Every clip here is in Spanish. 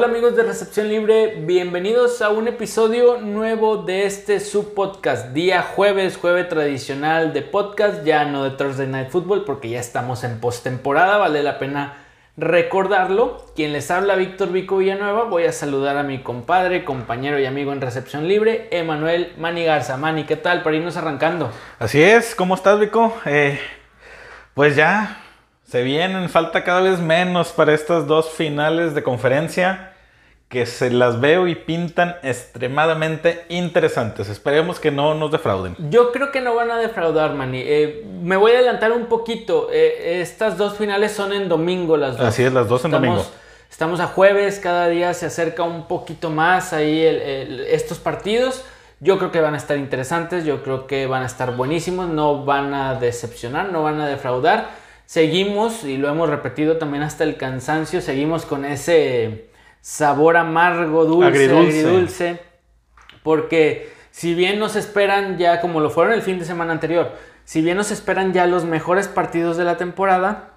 Hola amigos de Recepción Libre, bienvenidos a un episodio nuevo de este subpodcast. Día jueves, jueves tradicional de podcast, ya no de Thursday Night Football porque ya estamos en postemporada, vale la pena recordarlo. Quien les habla, Víctor Vico Villanueva, voy a saludar a mi compadre, compañero y amigo en Recepción Libre, Emanuel Mani Garza. Mani, ¿qué tal? Para irnos arrancando. Así es, ¿cómo estás Vico? Eh, pues ya se vienen, falta cada vez menos para estas dos finales de conferencia que se las veo y pintan extremadamente interesantes. Esperemos que no nos defrauden. Yo creo que no van a defraudar, Manny. Eh, me voy a adelantar un poquito. Eh, estas dos finales son en domingo las dos. Así es, las dos en domingo. Estamos a jueves, cada día se acerca un poquito más ahí estos partidos. Yo creo que van a estar interesantes, yo creo que van a estar buenísimos, no van a decepcionar, no van a defraudar seguimos, y lo hemos repetido también hasta el cansancio, seguimos con ese sabor amargo, dulce, agridulce, porque si bien nos esperan ya, como lo fueron el fin de semana anterior, si bien nos esperan ya los mejores partidos de la temporada,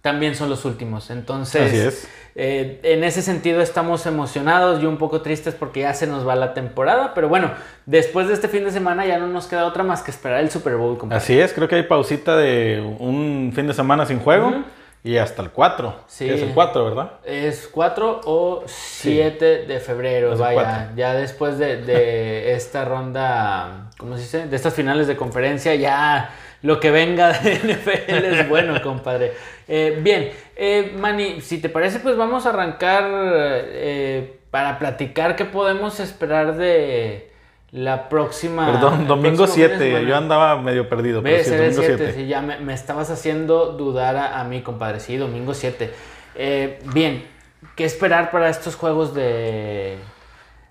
también son los últimos. Entonces, eh, en ese sentido estamos emocionados y un poco tristes porque ya se nos va la temporada. Pero bueno, después de este fin de semana ya no nos queda otra más que esperar el Super Bowl. Así es, creo que hay pausita de un fin de semana sin juego. Y hasta el 4. Sí. Es el 4, ¿verdad? Es 4 o 7 de febrero. Vaya, ya después de, de esta ronda, ¿cómo se dice? De estas finales de conferencia, ya lo que venga de NFL es bueno, compadre. Eh, bien, eh, Manny, si te parece, pues vamos a arrancar eh, para platicar qué podemos esperar de la próxima. Perdón, domingo 7, yo andaba medio perdido. Pero sí, domingo 7, sí, ya me, estabas haciendo dudar a, mí, compadre. Sí, domingo 7. bien, ¿qué esperar para estos juegos de,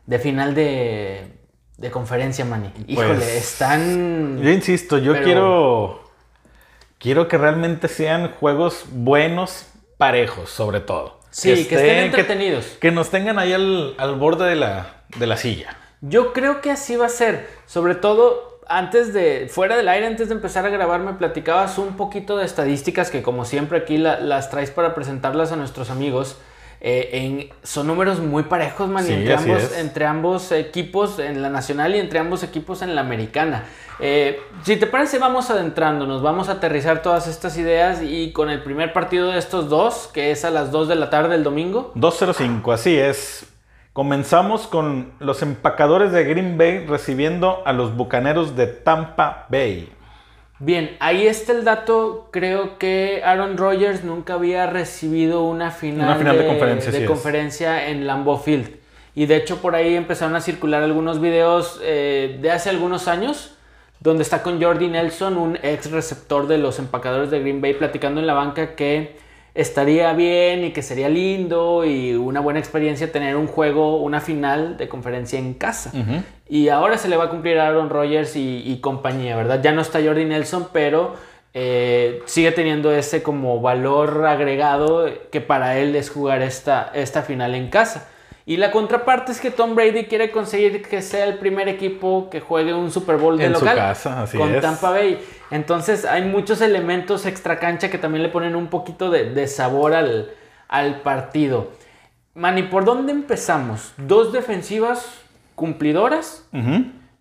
de final de de conferencia, Manny. Híjole, pues, están. Yo insisto, yo quiero. Quiero que realmente sean juegos buenos, parejos, sobre todo. Sí, que, estén, entretenidos. Que, nos tengan ahí al, borde de la, de la silla. Yo creo que así va a ser. Sobre todo, antes de, fuera del aire, antes de empezar a grabar, me platicabas un poquito de estadísticas que como siempre aquí las traes para presentarlas a nuestros amigos. Eh, son números muy parejos, man, entre, ambos, equipos en la nacional y entre ambos equipos en la americana. Eh, si te parece, vamos adentrándonos, vamos a aterrizar todas estas ideas y con el primer partido de estos dos, que es a las 2 de la tarde el domingo. 2.05, así es. Comenzamos con los empacadores de Green Bay recibiendo a los bucaneros de Tampa Bay. Bien, ahí está el dato. Creo que Aaron Rodgers nunca había recibido una final, de, conferencia, de conferencia en Lambeau Field. Y de hecho por ahí empezaron a circular algunos videos eh, de hace algunos años donde está con Jordi Nelson, un ex receptor de los empacadores de Green Bay, platicando en la banca que estaría bien y que sería lindo y una buena experiencia tener un juego, una final de conferencia en casa. Y ahora se le va a cumplir a Aaron Rodgers y, compañía, ¿verdad? Ya no está Jordi Nelson, pero eh, sigue teniendo ese como valor agregado que para él es jugar esta, esta final en casa. Y la contraparte es que Tom Brady quiere conseguir que sea el primer equipo que juegue un Super Bowl de en local su casa, así con Tampa Bay. Entonces hay muchos elementos extra cancha que también le ponen un poquito de, sabor al, partido. Manny, ¿por dónde empezamos? Dos defensivas cumplidoras.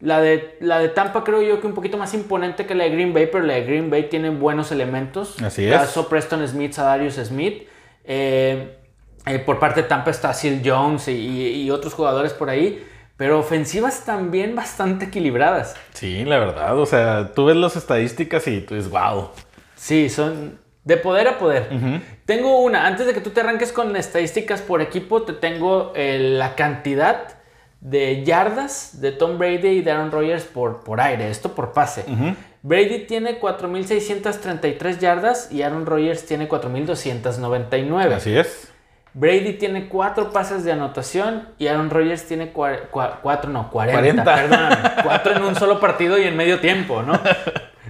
la, de, la de Tampa creo yo que un poquito más imponente que la de Green Bay, pero la de Green Bay tiene buenos elementos. Así es. Caso Preston Smith, Sadarius Smith. Eh, eh, por parte de Tampa está Sil Jones y, otros jugadores por ahí. Pero ofensivas también bastante equilibradas. Sí, la verdad. O sea, tú ves las estadísticas y tú dices, wow. Sí, son de poder a poder. Tengo una. Antes de que tú te arranques con estadísticas por equipo, te tengo eh, la cantidad de yardas de Tom Brady y de Aaron Rodgers por, por aire. Esto por pase. Brady tiene 4.633 yardas y Aaron Rodgers tiene 4.299. Así es. Brady tiene cuatro pases de anotación y Aaron Rodgers tiene cuatro, no, 40, perdón, cuatro en un solo partido y en medio tiempo, ¿no?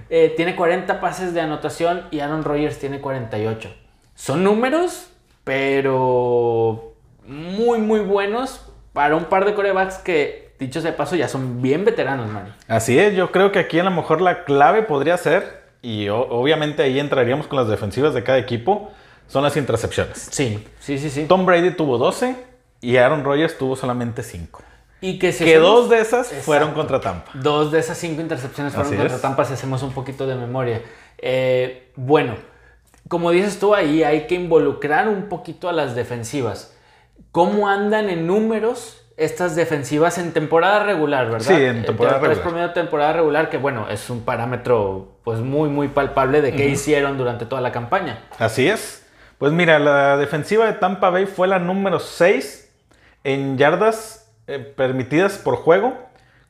Eh, tiene 40 pases de anotación y Aaron Rodgers tiene 48. Son números, pero muy, muy buenos para un par de corebacks que, dicho de paso, ya son bien veteranos, man. Así es, yo creo que aquí a lo mejor la clave podría ser, y obviamente ahí entraríamos con las defensivas de cada equipo, son las intercepciones. Sí, sí, sí, sí. Tom Brady tuvo 12 y Aaron Rodgers tuvo solamente 5. Y que, si Que hacemos- dos de esas fueron contra Tampa. Dos de esas cinco intercepciones fueron Así contra es. Tampa si hacemos un poquito de memoria. Eh, bueno, como dices tú ahí, hay que involucrar un poquito a las defensivas. ¿Cómo andan en números estas defensivas en temporada regular, verdad? Sí, en temporada Eh, tres regular. promedio de temporada regular, que bueno, es un parámetro pues muy, muy palpable de qué hicieron durante toda la campaña. Así es. Pues mira, la defensiva de Tampa Bay fue la número 6 en yardas eh, permitidas por juego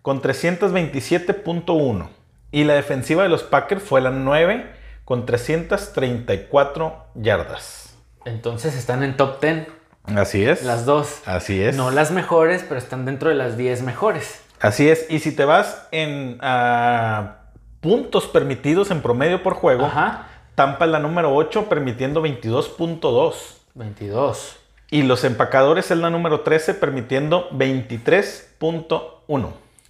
con 327.1. Y la defensiva de los Packers fue la 9 con 334 yardas. Entonces están en top 10, Así es. las dos. Así es. No las mejores, pero están dentro de las 10 mejores. Así es. Y si te vas en ah, puntos permitidos en promedio por juego, Ajá. Tampa es la número 8 permitiendo 22.2. 22. Y los empacadores es la número 13 permitiendo 23.1.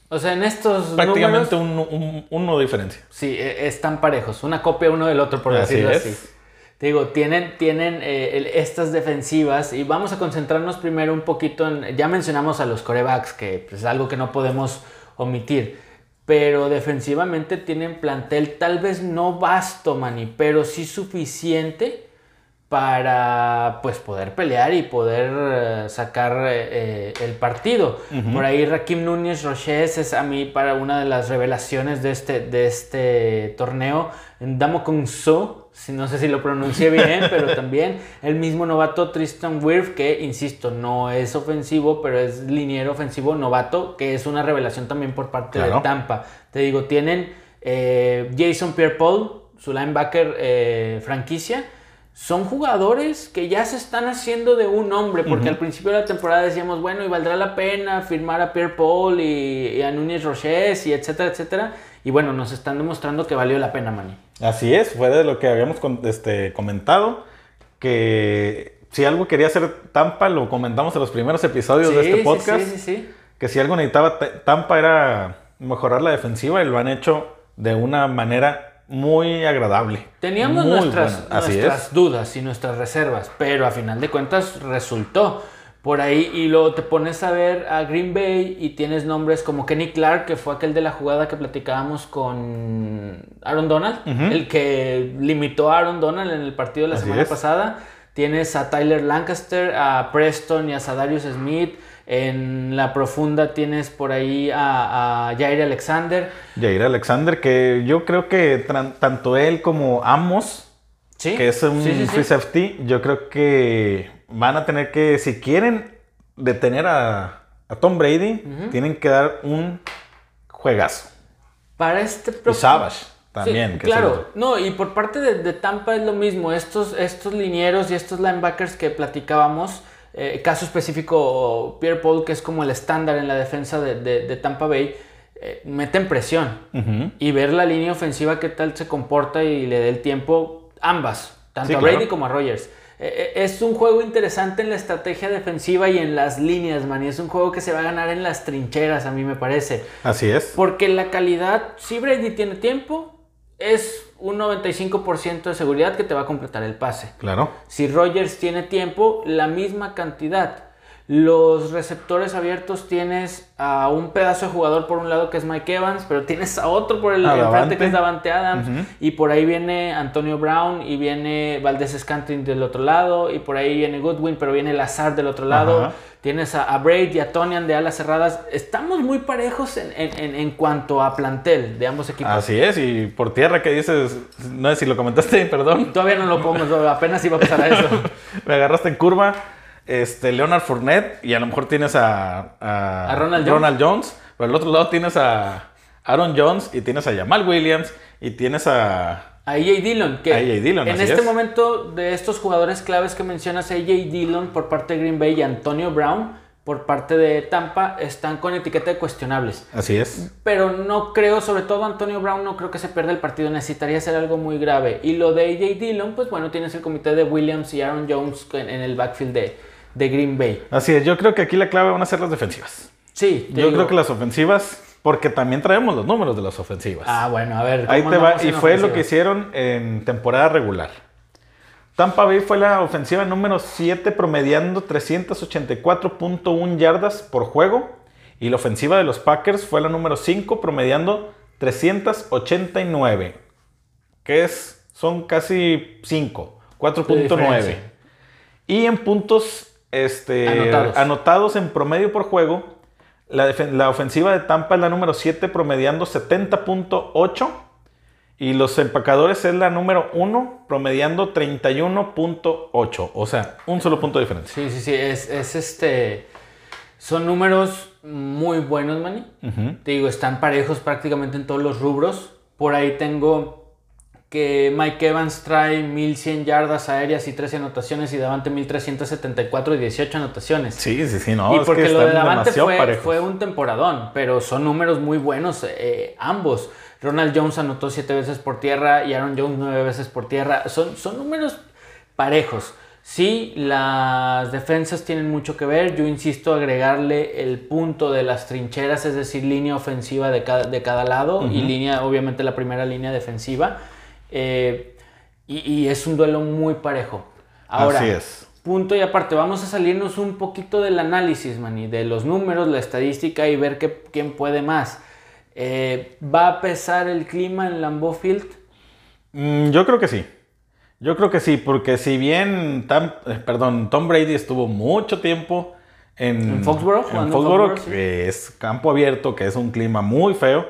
O sea, en estos Prácticamente números, un, un- uno de diferencia. sí, e- están parejos, una copia uno del otro, por Así decirlo es. así. Te digo, tienen, tienen eh, el- estas defensivas y vamos a concentrarnos primero un poquito en, ya mencionamos a los corebacks, que pues, es algo que no podemos omitir, pero defensivamente tienen plantel tal vez no vasto, Manny, pero sí suficiente para pues poder pelear y poder eh, sacar eh, eh, el partido. Por ahí Rakim Núñez Roches es a mí para una de las revelaciones de este, de este torneo. Damo con So, si no sé si lo pronuncié bien, pero también el mismo novato Tristan Wirth, que insisto, no es ofensivo, pero es liniero ofensivo novato, que es una revelación también por parte Claro. de Tampa. Te digo, tienen eh, Jason Pierre-Paul, su linebacker eh, franquicia. Son jugadores que ya se están haciendo de un hombre, porque al principio de la temporada decíamos, bueno, y valdrá la pena firmar a Pierre Paul y, y a Núñez Roches y etcétera, etcétera. Y bueno, nos están demostrando que valió la pena, Manny. Así es, fue de lo que habíamos este, comentado. Que si algo quería hacer Tampa, lo comentamos en los primeros episodios de este sí, podcast. sí, sí, sí. Que si algo necesitaba Tampa era mejorar la defensiva y lo han hecho de una manera muy agradable. Teníamos Muy nuestras, nuestras es. dudas y nuestras reservas, pero a final de cuentas resultó. Por ahí, y luego te pones a ver a Green Bay y tienes nombres como Kenny Clark, que fue aquel de la jugada que platicábamos con Aaron Donald, el que limitó a Aaron Donald en el partido de la Así semana es. pasada. Tienes a Tyler Lancaster, a Preston y a Sadarius Smith. En la profunda tienes por ahí a, a Jair Alexander. Jair Alexander, que yo creo que tanto él como Amos, Sí, que es un sí, sí, sí. free safety, yo creo que van a tener que, si quieren detener a, a Tom Brady, tienen que dar un juegazo. Para este Y próximo- Savage también. Sí, que claro, no, y por parte de, de Tampa es lo mismo. Estos, estos linieros y estos linebackers que platicábamos, eh, caso específico, Pierre Paul, que es como el estándar en la defensa de, de- de Tampa Bay, eh, meten presión. Y ver la línea ofensiva qué tal se comporta y le dé el tiempo, ambas, tanto Sí, a claro. Brady como a Rogers. Eh, eh, es un juego interesante en la estrategia defensiva y en las líneas, man. Y es un juego que se va a ganar en las trincheras, a mí me parece. Así es. Porque la calidad, si Brady tiene tiempo, es un 95% de seguridad que te va a completar el pase. Claro. Si Rogers tiene tiempo, la misma cantidad. Los receptores abiertos tienes a un pedazo de jugador por un lado que es Mike Evans, pero tienes a otro por el Davante. que es Davante Adams, y por ahí viene Antonio Brown y viene Valdés Scantling del otro lado, y por ahí viene Goodwin, pero viene Lazar del otro lado. Tienes a, a Braid y a Tonian de alas cerradas. Estamos muy parejos en, en- en- en cuanto a plantel de ambos equipos. Así es. Y por tierra que dices, no sé si lo comentaste, perdón. Todavía no lo pongo, apenas iba a pasar a eso. Me agarraste en curva. Este, Leonard Fournette. Y a lo mejor tienes a, A Ronald Jones. Jones. Pero al otro lado tienes a Aaron Jones. Y tienes a Jamal Williams. Y tienes a. A AJ Dillon, que A.J. Dillon, en este es. momento de estos jugadores claves que mencionas, AJ Dillon por parte de Green Bay y Antonio Brown por parte de Tampa están con etiqueta de cuestionables. Así es. Pero no creo, sobre todo Antonio Brown, no creo que se pierda el partido, necesitaría ser algo muy grave. Y lo de AJ Dillon, pues bueno, tienes el comité de Williams y Aaron Jones en el backfield de, de Green Bay. Así es. Yo creo que aquí la clave van a ser las defensivas. Sí, Yo digo- creo que las ofensivas. Porque también traemos los números de las ofensivas. Ah, bueno, a ver. Ahí ¿cómo te va. Y fue lo que hicieron en temporada regular. Tampa Bay fue la ofensiva número 7 promediando 384.1 yardas por juego. Y la ofensiva de los Packers fue la número 5 promediando 389. Que es, son casi 5, 4.9. Y en puntos este, Anotados. anotados. en promedio por juego, la, ofensiva de Tampa es la número 7 promediando 70.8. Y los empacadores es la número 1 promediando 31.8. O sea, un solo punto de diferencia. Sí, sí, sí, es, es este... Son números muy buenos, Manny. Te digo, están parejos prácticamente en todos los rubros. Por ahí tengo que Mike Evans trae 1100 yardas aéreas y 13 anotaciones y Davante 1374 y 18 anotaciones. Sí, sí, sí, no. y es porque que lo de Davante fue un temporadón, pero son números muy buenos eh, ambos. Ronald Jones anotó 7 veces por tierra y Aaron Jones 9 veces por tierra. Son, son números parejos. Sí, las defensas tienen mucho que ver. Yo insisto agregarle el punto de las trincheras, es decir, línea ofensiva de cada, de cada lado y línea, obviamente, la primera línea defensiva. Eh, y, y es un duelo muy parejo. Ahora, Así es. Punto y aparte, vamos a salirnos un poquito del análisis, Manny, de los números, la estadística y ver qué- quién puede más. Eh, ¿Va a pesar el clima en Lambeau Field? Mm, yo creo que sí. Yo creo que sí, porque si bien Tam- eh, perdón, Tom Brady estuvo mucho tiempo en, En Foxborough, en Foxborough, sí. que es campo abierto, que es un clima muy feo,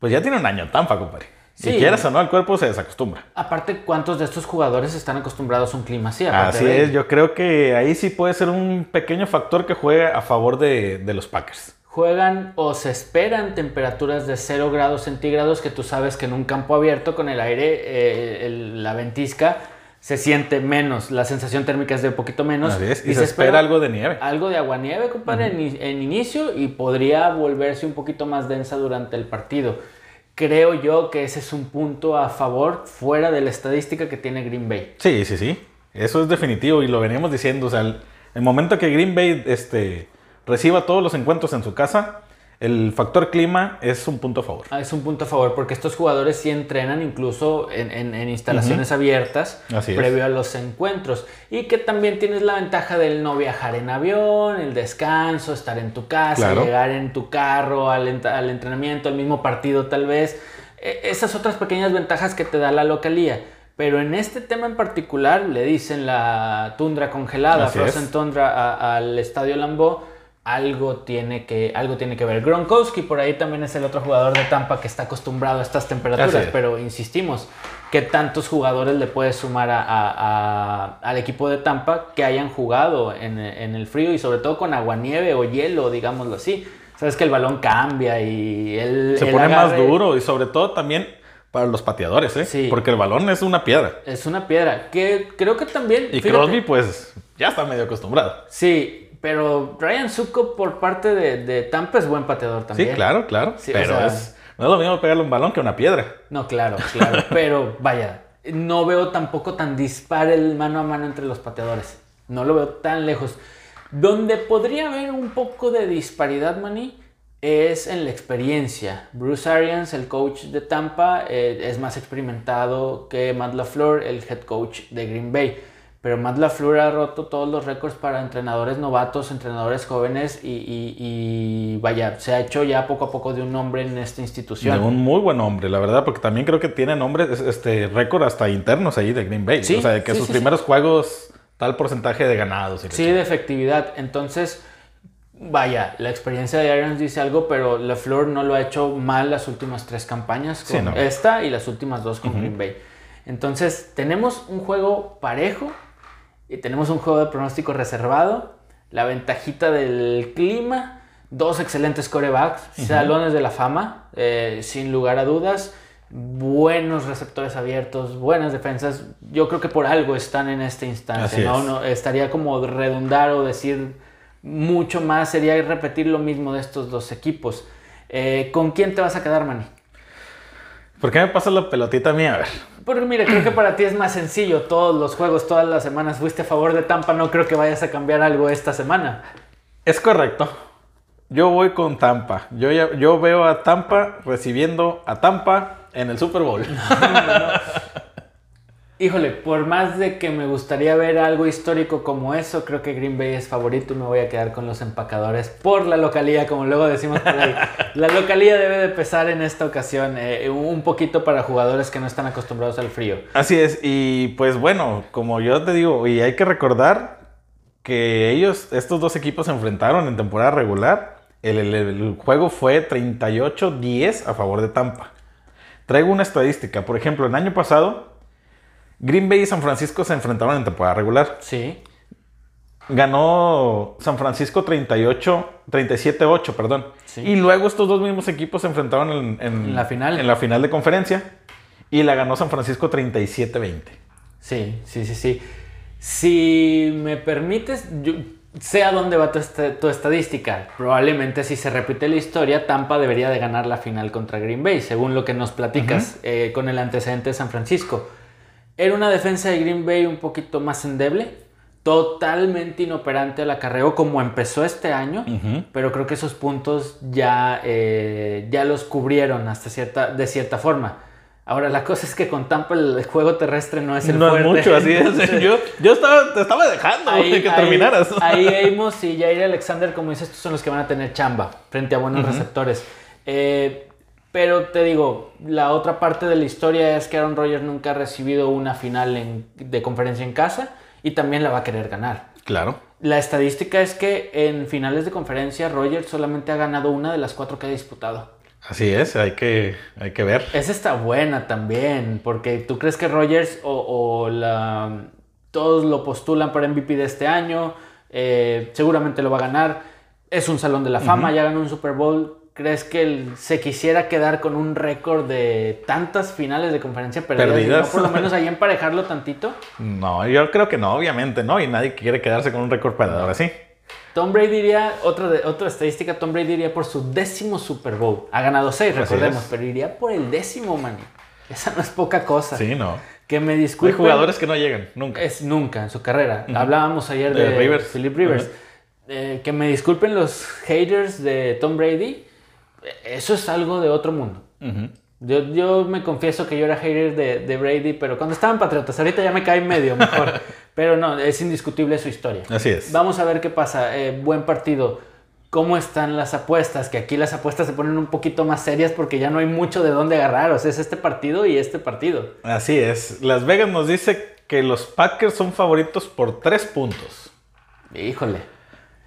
pues ya tiene un año en Tampa, compadre. Si quieras o no, el cuerpo se desacostumbra. Aparte, ¿cuántos de estos jugadores están acostumbrados a un clima así? Así de- es, yo creo que ahí sí puede ser un pequeño factor que juegue a favor de, de los Packers. Juegan o se esperan temperaturas de 0 grados centígrados, que tú sabes que en un campo abierto con el aire, eh, el- la ventisca, se siente menos, la sensación térmica es de un poquito menos. Y se espera algo de nieve. Algo de aguanieve, compadre, en inicio y podría volverse un poquito más densa durante el partido. Creo yo que ese es un punto a favor fuera de la estadística que tiene Green Bay. Sí, sí, sí. Eso es definitivo y lo veníamos diciendo. O sea, el, momento que Green Bay este, reciba todos los encuentros en su casa, el factor clima es un punto a favor. Ah, Es un punto a favor porque estos jugadores sí entrenan incluso en, en- en instalaciones abiertas Así es. previo a los encuentros. Y que también tienes la ventaja del no viajar en avión, el descanso, estar en tu casa, Claro. llegar en tu carro al, al entrenamiento, al mismo partido tal vez. E- esas otras pequeñas ventajas que te da la localía. Pero en este tema en particular le dicen la tundra congelada, Frozen es. Tundra al Estadio Lambeau, algo tiene, que, algo tiene que ver. Gronkowski por ahí también es el otro jugador de Tampa que está acostumbrado a estas temperaturas, es. pero insistimos, ¿qué tantos jugadores le puedes sumar a- a- a- al equipo de Tampa que hayan jugado en, en el frío y sobre todo con aguanieve o hielo, digámoslo así? Sabes que el balón cambia y él... Se el pone más duro y sobre todo también para los pateadores, ¿eh? Sí. Porque el balón es una piedra. Es una piedra, que creo que también... Y fíjate, Crosby, pues, ya está medio acostumbrado. Sí, pero Ryan Succo por parte de, de Tampa es buen pateador también. Sí, claro, claro. Sí, o pero sea- es, no es lo mismo pegarle un balón que una piedra. No, claro, claro. pero vaya, no veo tampoco tan dispar el mano a mano entre los pateadores. No lo veo tan lejos. Donde podría haber un poco de disparidad, Manny, es en la experiencia. Bruce Arians, el coach de Tampa, eh, es más experimentado que Matt LaFleur, el head coach de Green Bay. Pero Matt LaFleur ha roto todos los récords para entrenadores novatos, entrenadores jóvenes y, y- y vaya, se ha hecho ya poco a poco de un nombre en esta institución. De un muy buen hombre, la verdad, porque también creo que tiene nombres, este récord hasta internos ahí de Green Bay. Sí, o sea, de que sí, sus sí, primeros juegos, tal porcentaje de ganados. la Sí, de efectividad. Entonces, vaya, la experiencia de Arians dice algo, pero LaFleur no lo ha hecho mal las últimas tres campañas, con no. esta y las últimas dos con Green Bay. Entonces, tenemos un juego parejo y tenemos un juego de pronóstico reservado, la ventajita del clima, dos excelentes corebacks, salones de la fama, eh, sin lugar a dudas. Buenos receptores abiertos, buenas defensas. Yo creo que por algo están en esta instancia. Así ¿no? es. No, estaría como redundar o decir mucho más, sería repetir lo mismo de estos dos equipos. Eh, ¿Con quién te vas a quedar, Manny? ¿Por qué me pasas la pelotita a mí? A ver. Porque mira, creo que para ti es más sencillo. Todos los juegos, todas las semanas fuiste a favor de Tampa. No creo que vayas a cambiar algo esta semana. Es correcto. Yo voy con Tampa. Yo, ya- yo veo a Tampa recibiendo a Tampa en el Super Bowl. Híjole, por más de que me gustaría ver algo histórico como eso, creo que Green Bay es favorito y me voy a quedar con los empacadores por la localía, como luego decimos por ahí. la localía debe de pesar en esta ocasión, eh, un poquito para jugadores que no están acostumbrados al frío. Así es, y pues bueno, como yo te digo, y hay que recordar que ellos, estos dos equipos se enfrentaron en temporada regular. El, el juego fue 38-10 a favor de Tampa. Traigo una estadística, por ejemplo, el año pasado Green Bay y San Francisco se enfrentaron en temporada regular. Sí. Ganó San Francisco 38, 37-8, perdón. Sí. Y luego estos dos mismos equipos se enfrentaron en, En la final. En la final de conferencia. Y la ganó San Francisco 37-20. Sí, sí, sí, sí. Si me permites, yo sé a dónde va tu, este- tu estadística. Probablemente si se repite la historia, Tampa debería de ganar la final contra Green Bay, según lo que nos platicas eh, con el antecedente de San Francisco. Era una defensa de Green Bay un poquito más endeble, totalmente inoperante al acarreo como empezó este año, pero creo que esos puntos ya, eh, ya los cubrieron hasta cierta, de cierta forma. Ahora, la cosa es que con Tampa el juego terrestre no es el no mucho, así es. Yo, yo estaba, te estaba dejando ahí- que ahí- terminaras. Ahí Amos y Jair Alexander, como dices, estos son los que van a tener chamba frente a buenos receptores. Eh, pero te digo, la otra parte de la historia es que Aaron Rodgers nunca ha recibido una final en- de conferencia en casa y también la va a querer ganar. Claro. La estadística es que en finales de conferencia Rodgers solamente ha ganado una de las cuatro que ha disputado. Así es, hay que, hay que ver. Esa está buena también, porque tú crees que Rogers o, o la, todos lo postulan para MVP de este año, eh, seguramente lo va a ganar, es un salón de la fama, ya ganó un Super Bowl. ¿Crees que él se quisiera quedar con un récord de tantas finales de conferencia perdidas? Perdidas. no por lo menos ahí emparejarlo tantito. No, yo creo que no, obviamente, ¿no? Y nadie quiere quedarse con un récord perdedor así. Tom Brady iría, otra, otra estadística, Tom Brady iría por su décimo Super Bowl. Ha ganado seis, recordemos, pero iría por el décimo, man. Esa no es poca cosa. Sí, no. Que me Hay disculpen. jugadores que no llegan, nunca. Es nunca en su carrera. Hablábamos ayer de, De Rivers. Philip Rivers. Eh, que me disculpen los haters de Tom Brady. Eso es algo de otro mundo. Yo, yo me confieso que yo era hater de, de Brady, pero cuando estaban Patriotas, ahorita ya me cae medio mejor. pero no, es indiscutible su historia. Así es. Vamos a ver qué pasa. Eh, buen partido. ¿Cómo están las apuestas? Que aquí las apuestas se ponen un poquito más serias porque ya no hay mucho de dónde agarrar. O sea, es este partido y este partido. Así es. Las Vegas nos dice que los Packers son favoritos por tres puntos. Híjole.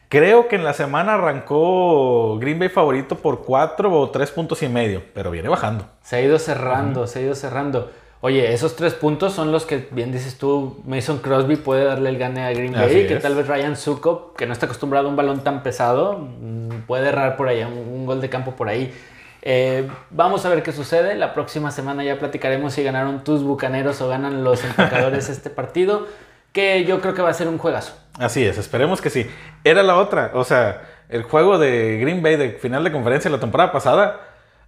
Creo que en la semana arrancó Green Bay favorito por cuatro o tres puntos y medio, pero viene bajando. Se ha ido cerrando, se ha ido cerrando. Oye, esos tres puntos son los que, bien dices tú, Mason Crosby puede darle el gane a Green Bay, Así que es. tal vez Ryan Sukop, que no está acostumbrado a un balón tan pesado, mm, puede errar por allá, un, un gol de campo por ahí. Eh, vamos a ver qué sucede. La próxima semana ya platicaremos si ganaron tus bucaneros o ganan los empacadores este partido, que yo creo que va a ser un juegazo. Así es, esperemos que sí. Era la otra, o sea, el juego de Green Bay de final de conferencia la temporada pasada,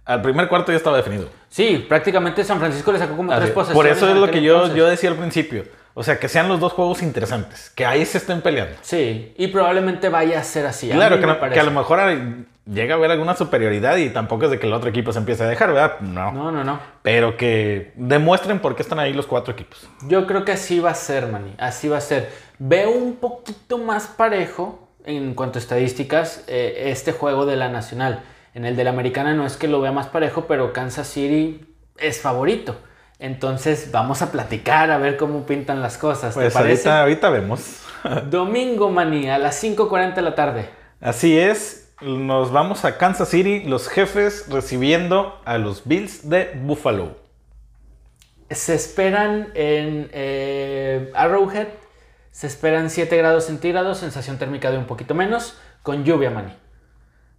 al primer cuarto ya estaba definido. Sí, prácticamente San Francisco le sacó como Así tres es. posesiones. Por eso es lo que yo, yo decía al principio. O sea, que sean los dos juegos interesantes, que ahí se estén peleando. Sí, y probablemente vaya a ser así. Claro, que, no- que a lo mejor llega a haber alguna superioridad y tampoco es de que el otro equipo se empiece a dejar, ¿verdad? No. No, no, no. Pero que demuestren por qué están ahí los cuatro equipos. Yo creo que así va a ser, Manny. Así va a ser. Veo un poquito más parejo en cuanto a estadísticas eh, este juego de la Nacional. En el de la Americana no es que lo vea más parejo, pero Kansas City es favorito. Entonces vamos a platicar a ver cómo pintan las cosas. ¿Te Pues parece? ahorita, ahorita vemos. Domingo, Manny, a las 5.40 de la tarde. Así es, nos vamos a Kansas City, los jefes recibiendo a los Bills de Buffalo. Se esperan en eh, Arrowhead, se esperan 7 grados centígrados, sensación térmica de un poquito menos, con lluvia, Manny.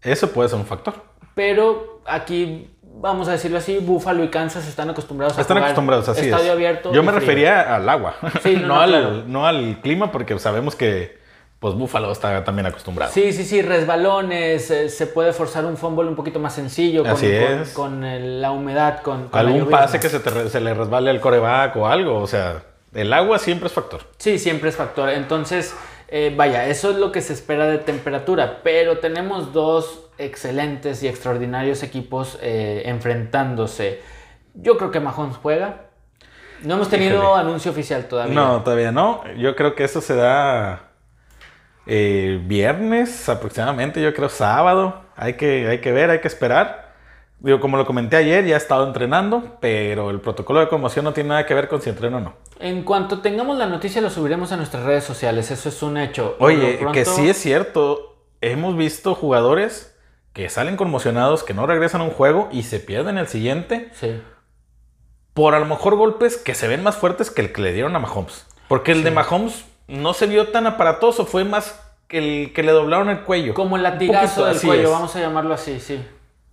Eso puede ser un factor. Pero aquí, vamos a decirlo así, Buffalo y Kansas están acostumbrados a Están jugar acostumbrados, así estadio es. abierto. Yo me frío. refería al agua, Sí, no, no, no, al, no al clima, porque sabemos que pues Buffalo está también acostumbrado. Sí, sí, sí, resbalones, eh, se puede forzar un fumble un poquito más sencillo con, Así es. con el- la humedad, con, Algún pase que se, te re- se le resbale al coreback o algo, o sea, el agua siempre es factor. Sí, siempre es factor. Entonces, eh, vaya, eso es lo que se espera de temperatura, pero tenemos dos excelentes y extraordinarios equipos eh, enfrentándose. Yo creo que Mahomes juega. No hemos tenido Híjole. anuncio oficial todavía. No, todavía no. Yo creo que eso se da eh, viernes aproximadamente, yo creo sábado. Hay que, hay que ver, hay que esperar. Digo, como lo comenté ayer, ya he estado entrenando, pero el protocolo de conmoción no tiene nada que ver con si entreno o no. En cuanto tengamos la noticia, lo subiremos a nuestras redes sociales. Eso es un hecho. Oye, pronto- que sí es cierto. Hemos visto jugadores que salen conmocionados, que no regresan a un juego y se pierden el siguiente Sí. por a lo mejor golpes que se ven más fuertes que el que le dieron a Mahomes. Porque el de Mahomes no se vio tan aparatoso, fue más que el que le doblaron el cuello. Como el latigazo poquito, del cuello, es. vamos a llamarlo así, sí.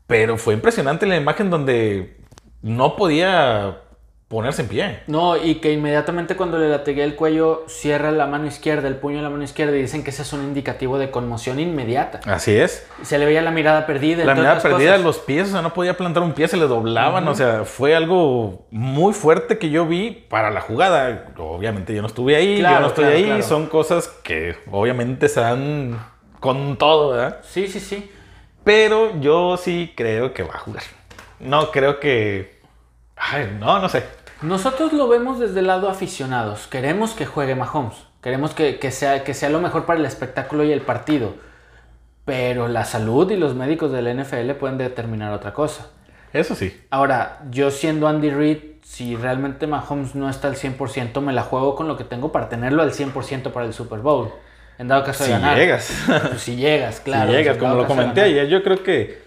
Pero fue impresionante la imagen donde no podía ponerse en pie. No, y que inmediatamente cuando le latigué el cuello, cierra la mano izquierda, el puño de la mano izquierda, y dicen que ese es un indicativo de conmoción inmediata. Así es. Se le veía la mirada perdida. La mirada perdida, cosas. los pies, o sea, no podía plantar un pie, se le doblaban, o sea, fue algo muy fuerte que yo vi para la jugada. Obviamente yo no estuve ahí, yo Claro, no estoy claro, ahí, claro. son cosas que obviamente se dan con todo, ¿verdad? Sí, sí, sí. Pero yo sí creo que va a jugar. No creo que... Ay, no, no sé. Nosotros lo vemos desde el lado aficionados. Queremos que juegue Mahomes. Queremos que, que sea, que sea lo mejor para el espectáculo y el partido. Pero la salud y los médicos del NFL pueden determinar otra cosa. Eso sí. Ahora, yo siendo Andy Reid, si realmente Mahomes no está al 100%, me la juego con lo que tengo para tenerlo al 100% para el Super Bowl. En dado caso de Si ganar. llegas. Pues si llegas, claro. si llegas, como lo comenté ayer, yo creo que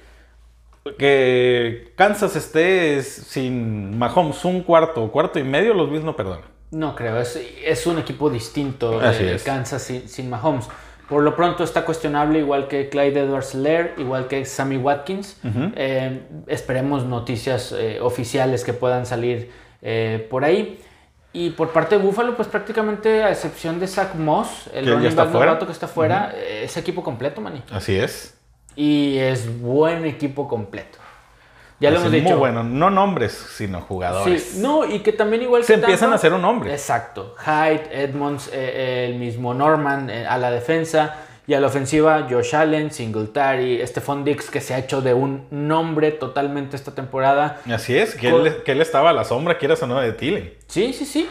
que Kansas esté sin Mahomes un cuarto, cuarto y medio, los Bills no perdonan. No creo, es, es un equipo distinto Así de es. Kansas sin, sin Mahomes. Por lo pronto está cuestionable, igual que Clyde edwards Lair, igual que Sammy Watkins. Eh, esperemos noticias eh, oficiales que puedan salir eh, por ahí. Y por parte de Buffalo, pues prácticamente a excepción de Zach Moss, el running back novato que está fuera, eh, es equipo completo, Manny. Así es. Y es buen equipo completo. Ya lo Así, hemos dicho. Muy bueno, no nombres, sino jugadores. Sí, no, y que también igual Se que empiezan Tampa- a hacer un nombre. Exacto. Hyde, Edmonds, eh, el mismo Norman eh, a la defensa. Y a la ofensiva, Josh Allen, Singletary, Stephon Dix, que se ha hecho de un nombre totalmente esta temporada. Así es, que, él, que él estaba a la sombra, quieras o no, de Thielen. Sí, sí, sí.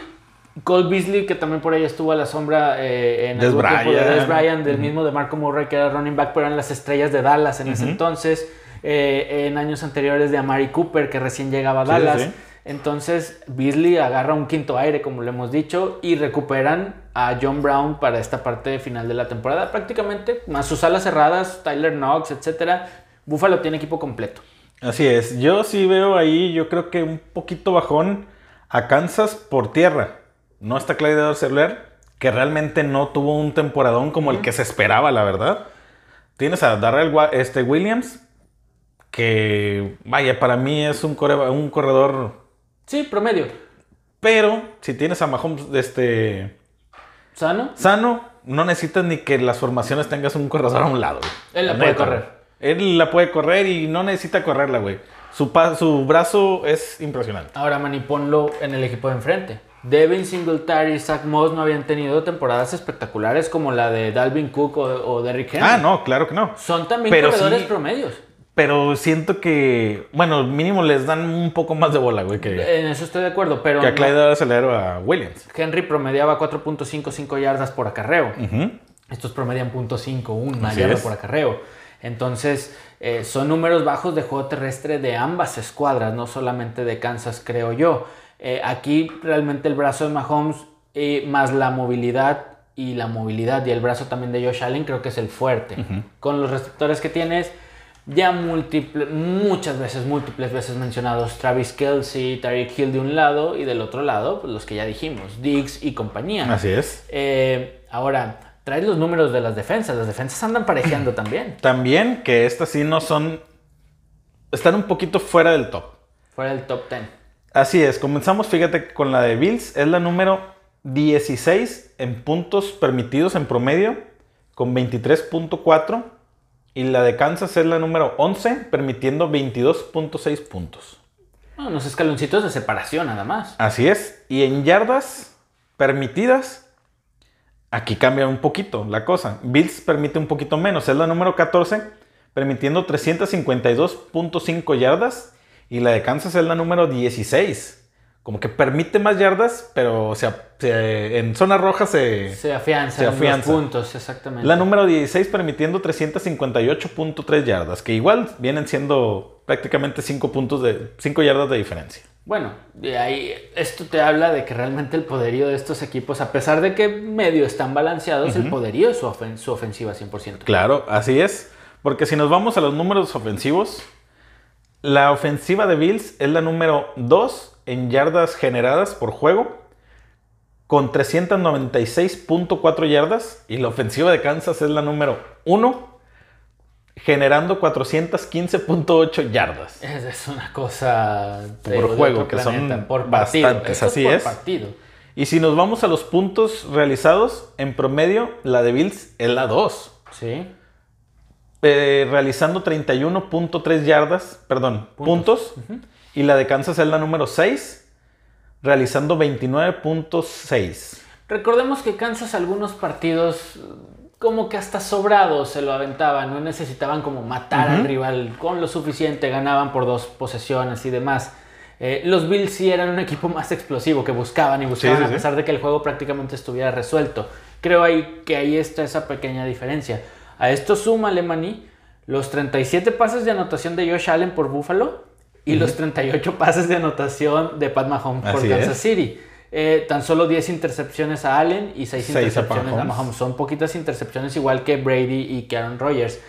Cole Beasley, que también por ahí estuvo a la sombra eh, en Des algún tiempo de. Des Bryant, del mismo de Marco Murray, que era running back, pero eran las estrellas de Dallas en ese entonces. Eh, en años anteriores de Amari Cooper, que recién llegaba a Sí, Dallas. sí. Entonces, Beasley agarra un quinto aire, como lo hemos dicho, y recuperan a John Brown para esta parte final de la temporada. Prácticamente, más sus alas cerradas, Tyler Knox, etcétera. Buffalo tiene equipo completo. Así es, yo sí veo ahí, yo creo que un poquito bajón a Kansas por tierra. No está Clyde edwards que realmente no tuvo un temporadón como el que se esperaba, la verdad. Tienes a Darrell este, Williams, que vaya, para mí es un, corredor, Sí, promedio. pero si tienes a Mahomes este, ¿Sano? sano, no necesitas ni que las formaciones tengas un corredor a un lado. güey. Él la puede correr. Él la puede correr y no necesita correrla, güey. Su, su brazo es impresionante. Ahora, Manny, ponlo en el equipo de enfrente. Devin Singletary y Zach Moss no habían tenido temporadas espectaculares como la de Dalvin Cook o, o Derrick Henry. Ah, no, claro que no. Son también Pero corredores sí- promedios. Pero siento que, bueno, mínimo les dan un poco más de bola, güey, que, En eso estoy de acuerdo, pero que a no- Clyde Aceleró a Williams. Henry promediaba 4.55 yardas por acarreo. Ujú. Estos promedian .51 una yarda por acarreo. Entonces, eh, son números bajos de juego terrestre de ambas escuadras, no solamente de Kansas, creo yo. Eh, aquí realmente el brazo de Mahomes, eh, más la movilidad y la movilidad y el brazo también de Josh Allen, creo que es el fuerte. Con los receptores que tienes, ya múltiple, muchas veces, múltiples veces mencionados, Travis Kelsey, Tyreek Hill de un lado y del otro lado, pues, los que ya dijimos, Diggs y compañía. Así es. Eh, ahora, traes los números de las defensas. Las defensas andan parejeando también. También que estas sí no son, están un poquito fuera del top. Fuera del top 10. Así es, comenzamos, fíjate, con la de Bills, es la número 16 en puntos permitidos en promedio, con 23.4, y la de Kansas es la número 11, permitiendo 22.6 puntos. No, unos escaloncitos de separación nada más. Así es, y en yardas permitidas, aquí cambia un poquito la cosa. Bills permite un poquito menos, es la número 14, permitiendo 352.5 yardas, y la de Kansas es la número 16, como que permite más yardas, pero se, se- en zona roja se... Se afianza, Se los afianza. puntos, exactamente. La número 16 permitiendo 358.3 yardas, que igual vienen siendo prácticamente 5 puntos de 5 yardas de diferencia. Bueno, de ahí esto te habla de que realmente el poderío de estos equipos, a pesar de que medio están balanceados, el poderío es su, ofen- su ofensiva 100%. Claro, así es, porque si nos vamos a los números ofensivos, la ofensiva de Bills es la número 2 en yardas generadas por juego, con 396.4 yardas, y la ofensiva de Kansas es la número 1, generando 415.8 yardas. Es, es una cosa Por juego, que son por partido. bastantes, Esto así por es. partido. Y si nos vamos a los puntos realizados, en promedio, la de Bills es la 2. Sí. Eh, realizando 31.3 yardas, perdón, puntos. Y la de Kansas es la número 6, realizando 29.6. Recordemos que Kansas algunos partidos como que hasta sobrados se lo aventaban, no necesitaban como matar al rival con lo suficiente, ganaban por dos posesiones y demás. Eh, los Bills sí eran un equipo más explosivo que buscaban y buscaban sí, a sí. pesar de que el juego prácticamente estuviera resuelto. Creo ahí que ahí está esa pequeña diferencia. A esto suma Alemany los 37 pases de anotación de Josh Allen por Buffalo y los 38 pases de anotación de Pat Mahomes por Kansas es. City. Eh, tan solo 10 intercepciones a Allen y 6 Seis a intercepciones a Mahomes. Son poquitas intercepciones igual que Brady y que Aaron Rodgers.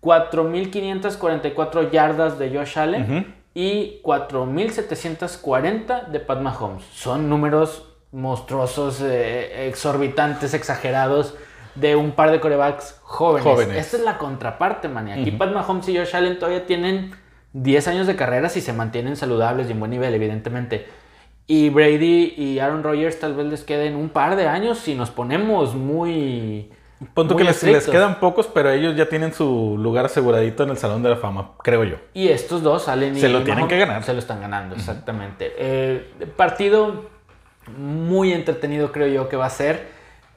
4.544 yardas de Josh Allen y 4.740 de Pat Mahomes. Son números monstruosos, eh, exorbitantes, exagerados de un par de corebacks jóvenes. Jóvenes. Esta es la contraparte, man. Aquí Pat Mahomes y Josh Allen todavía tienen 10 años de carrera si se mantienen saludables y en buen nivel, evidentemente. Y Brady y Aaron Rodgers tal vez les queden un par de años si nos ponemos muy... Punto muy que les, les quedan pocos, pero ellos ya tienen su lugar aseguradito en el Salón de la Fama, creo yo. Y estos dos salen y Se lo tienen Mahomes que ganar. Se lo están ganando, exactamente. Eh, partido muy entretenido creo yo que va a ser.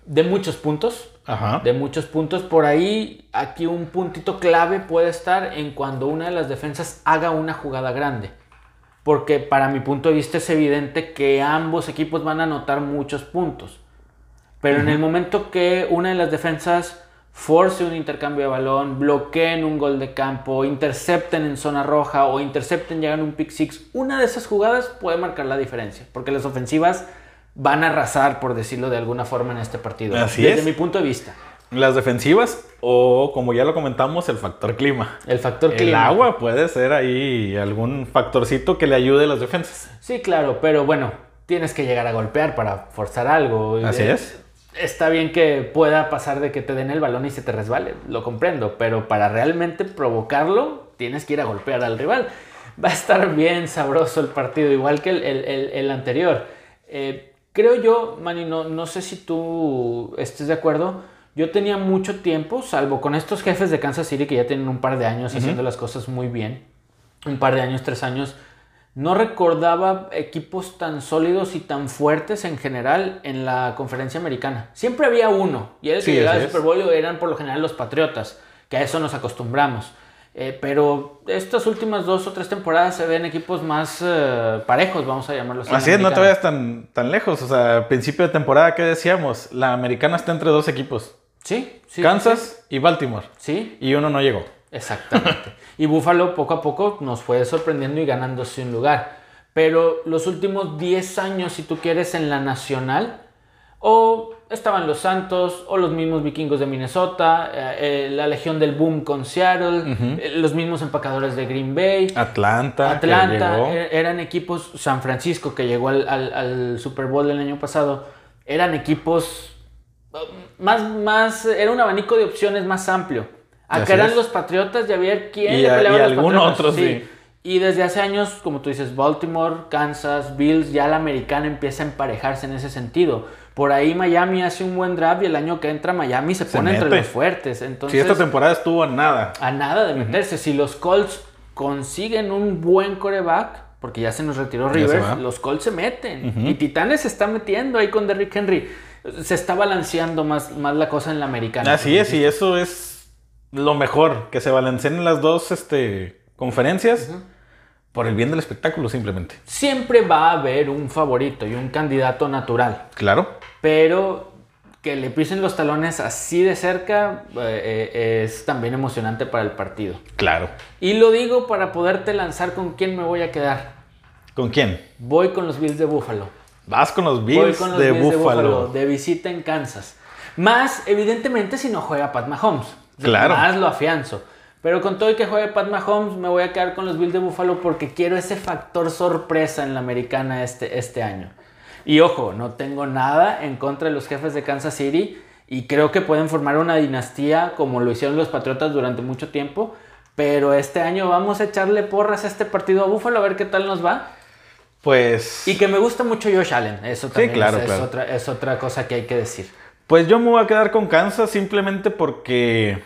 De muchos puntos. Ajá. De muchos puntos. Por ahí, aquí un puntito clave puede estar en cuando una de las defensas haga una jugada grande. Porque para mi punto de vista es evidente que ambos equipos van a anotar muchos puntos. Pero en el momento que una de las defensas force un intercambio de balón, bloqueen un gol de campo, intercepten en zona roja o intercepten, llegan un pick six, una de esas jugadas puede marcar la diferencia. Porque las ofensivas van a arrasar, por decirlo de alguna forma, en este partido. Así Desde es. mi punto de vista. Las defensivas o, como ya lo comentamos, el factor clima. El factor El clima. agua puede ser ahí algún factorcito que le ayude a las defensas. Sí, claro, pero bueno, tienes que llegar a golpear para forzar algo. Así es. Está bien que pueda pasar de que te den el balón y se te resbale, lo comprendo, pero para realmente provocarlo, tienes que ir a golpear al rival. Va a estar bien sabroso el partido, igual que el, el- el- el anterior. Eh, creo yo, Manny, no, no sé si tú estés de acuerdo. Yo tenía mucho tiempo, salvo con estos jefes de Kansas City que ya tienen un par de años haciendo las cosas muy bien, un par de años, tres años, no recordaba equipos tan sólidos y tan fuertes en general en la conferencia americana. Siempre había uno, y el que Sí, llegaba al. Super Bowl eran por lo general los Patriotas, que a eso nos acostumbramos. Eh, pero estas últimas dos o tres temporadas se ven equipos más eh, parejos, vamos a llamarlos Así es, no te vayas tan, tan lejos. O sea, principio de temporada, ¿qué decíamos? La americana está entre dos equipos. Sí, sí. Kansas y Baltimore. Sí, Y uno no llegó. Exactamente. y Buffalo poco a poco nos fue sorprendiendo y ganándose un lugar. Pero los últimos 10 años, si tú quieres, en la nacional, o estaban los Santos, o los mismos vikingos de Minnesota, eh, eh, la Legión del Boom con Seattle, eh, los mismos empacadores de Green Bay. Atlanta. Atlanta, er- eran equipos, San Francisco que llegó al, al- al Super Bowl del año pasado, eran equipos más, más, era un abanico de opciones más amplio. Acá eran es. los Patriotas y a ver quién Y le peleaba y a los algún Patriotas. otro, sí. Y desde hace años, como tú dices, Baltimore, Kansas, Bills, ya la americana empieza a emparejarse en ese sentido. Por ahí Miami hace un buen draft y el año que entra Miami se Se pone entre los fuertes. Si Entonces, esta temporada estuvo a nada. a nada de meterse. Si los Colts consiguen un buen coreback, porque ya se nos retiró Rivers, los Colts se meten. Y Titanes se está metiendo ahí con Derrick Henry. Se está balanceando más, más la cosa en la americana. Así es, y eso es lo mejor, que se balanceen las dos este, conferencias. Por el bien del espectáculo, simplemente. Siempre va a haber un favorito y un candidato natural. Claro. Pero que le pisen los talones así de cerca eh, eh, es también emocionante para el partido. Claro. Y lo digo para poderte lanzar con quién me voy a quedar. ¿Con quién? Voy con los Bills de Buffalo. Vas con los Voy Bills, con los de, Bills de Buffalo. Buffalo, de visita en Kansas. Más, evidentemente, si no juega Pat Mahomes. Claro. Más lo afianzo. Pero con todo y que juegue Pat Mahomes, me voy a quedar con los Bills de Buffalo porque quiero ese factor sorpresa en la americana este, este año. Y ojo, no tengo nada en contra de los jefes de Kansas City y creo que pueden formar una dinastía como lo hicieron los Patriotas durante mucho tiempo. Pero este año vamos a echarle porras a este partido a Buffalo a ver qué tal nos va. Pues. Y que me gusta mucho Josh Allen. Eso Sí, también claro, es, es claro. otra, es otra cosa que hay que decir. Pues yo me voy a quedar con Kansas simplemente porque.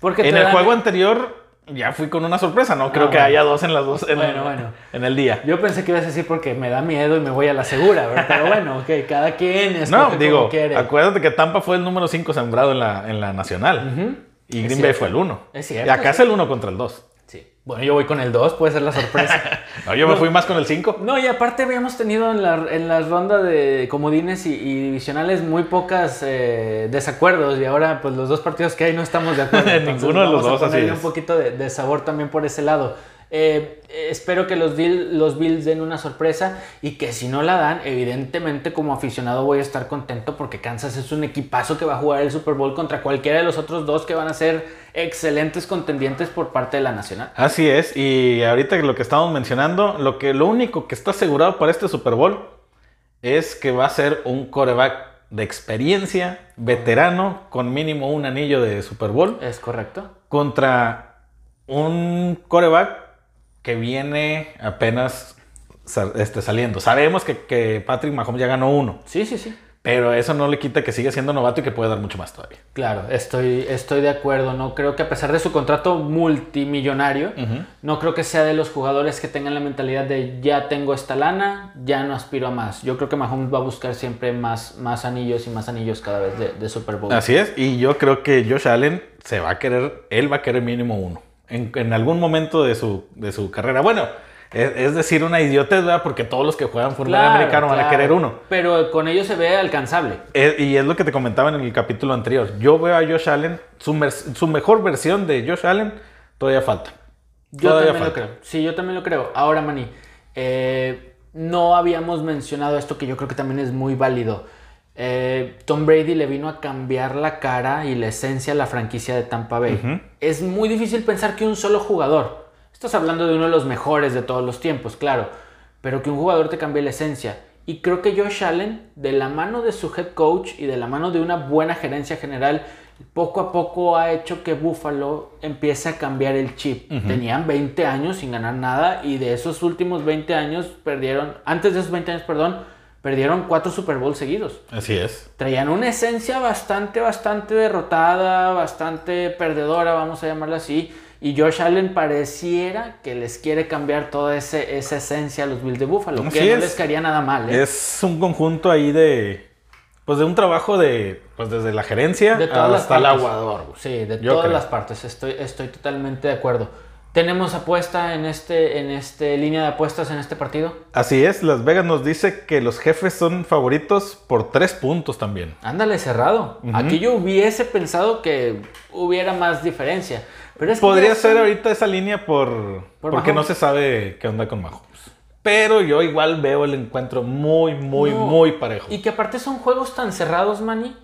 Porque en el dan- juego anterior ya fui con una sorpresa. No creo Ah, que bueno. haya dos en las dos en, Bueno, bueno. en el día. Yo pensé que ibas a decir porque me da miedo y me voy a la segura, ¿verdad? Pero bueno, ok, cada quien es No, digo, quiere. acuérdate que Tampa fue el número 5 sembrado en la, en la nacional. Ujú. Y Es Green Bay fue el 1. Es cierto, Y acá sí. es el 1 contra el 2. Bueno, yo voy con el 2, puede ser la sorpresa. No, yo me No. fui más con el 5. No, y aparte habíamos tenido en la, en la ronda de comodines y, y divisionales muy pocas eh, desacuerdos y ahora pues los dos partidos que hay no estamos de acuerdo. Entonces, ninguno de los dos, así es. un poquito de, de sabor también por ese lado. Eh, espero que los, Bill- los Bills den una sorpresa y que si no la dan, evidentemente como aficionado voy a estar contento porque Kansas es un equipazo que va a jugar el Super Bowl contra cualquiera de los otros dos que van a ser excelentes contendientes por parte de la Nacional. Así es, y ahorita lo que estamos mencionando, lo, que, lo único que está asegurado para este Super Bowl es que va a ser un coreback de experiencia, veterano, con mínimo un anillo de Super Bowl, ¿Es correcto? contra un coreback que viene apenas este, saliendo. Sabemos que, que Patrick Mahomes ya ganó uno, Sí, sí, sí. pero eso no le quita que sigue siendo novato y que puede dar mucho más todavía. Claro, estoy, estoy de acuerdo. No creo que a pesar de su contrato multimillonario, no creo que sea de los jugadores que tengan la mentalidad de ya tengo esta lana, ya no aspiro a más. Yo creo que Mahomes va a buscar siempre más, más anillos y más anillos cada vez de, de Super Bowl. Así es, y yo creo que Josh Allen se va a querer, él va a querer mínimo uno. En, en algún momento de su, de su carrera. Bueno, es, es decir, una idiotez, ¿verdad? Porque todos los que juegan fútbol Claro, americano van a querer uno. Pero con ello se ve alcanzable. Eh, y es lo que te comentaba en el capítulo anterior. Yo veo a Josh Allen, su, mejor versión de Josh Allen todavía falta. Yo Todavía también lo creo. Sí, yo también lo creo. Ahora, Manny, eh, no habíamos mencionado esto que yo creo que también es muy válido. Eh, Tom Brady le vino a cambiar la cara y la esencia a la franquicia de Tampa Bay. Es muy difícil pensar que un solo jugador, estás hablando de uno de los mejores de todos los tiempos, claro, pero que un jugador te cambie la esencia. Y creo que Josh Allen, de la mano de su head coach y de la mano de una buena gerencia general, poco a poco ha hecho que Buffalo empiece a cambiar el chip. Tenían 20 años sin ganar nada y de esos últimos 20 años perdieron, antes de esos 20 años, perdón, perdieron cuatro Super Bowl seguidos. Así es. Traían una esencia bastante, bastante derrotada, bastante perdedora, vamos a llamarla así. Y Josh Allen pareciera que les quiere cambiar toda ese, esa esencia a los Bills de Buffalo, Así que no es. les caería nada mal. ¿eh? Es un conjunto ahí de. Pues de un trabajo de. Pues desde la gerencia De todas las hasta el aguador. Sí, de Yo todas creo. las partes, estoy, estoy totalmente de acuerdo. ¿Tenemos apuesta en este, en este línea de apuestas en este partido? Así es, Las Vegas nos dice que los jefes son favoritos por tres puntos también. Ándale, cerrado. Aquí yo hubiese pensado que hubiera más diferencia. Pero es que Podría ser ahorita esa línea por, Por porque no Mahomes. se sabe qué onda con Mahomes. Pero yo igual veo el encuentro muy, muy, No. muy parejo. Y que aparte son juegos tan cerrados, Manny,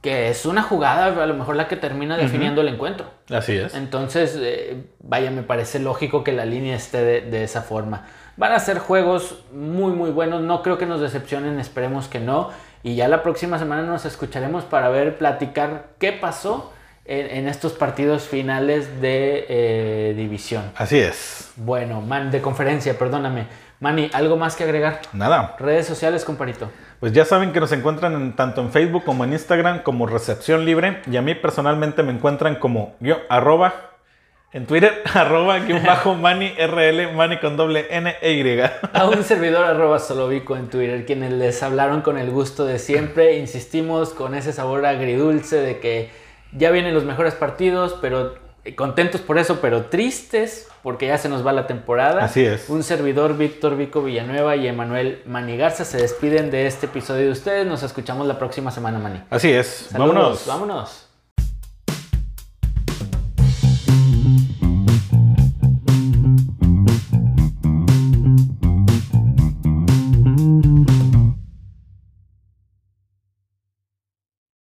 que es una jugada a lo mejor la que termina definiendo el encuentro. Así es. Entonces, eh, vaya, me parece lógico que la línea esté de, de esa forma. Van a ser juegos muy, muy buenos. No creo que nos decepcionen, esperemos que no. Y ya la próxima semana nos escucharemos para ver, platicar qué pasó en, en estos partidos finales de eh, división. Así es. Bueno, man, de conferencia, perdóname. Manny, ¿algo más que agregar? Nada. Redes sociales, comparito. Pues ya saben que nos encuentran en- tanto en Facebook como en Instagram como Recepción Libre. Y a mí personalmente me encuentran como yo, arroba, en Twitter, arroba, guion bajo, mani, RL, mani con doble N e Y. A un servidor arroba solovico en Twitter, quienes les hablaron con el gusto de siempre. Insistimos con ese sabor agridulce de que ya vienen los mejores partidos, pero contentos por eso, pero tristes porque ya se nos va la temporada. Así es. Un servidor, Víctor Vico Villanueva y Emanuel Manigarza se despiden de este episodio de ustedes. Nos escuchamos la próxima semana, Mani. Así es. Saludos, Vámonos. Vámonos.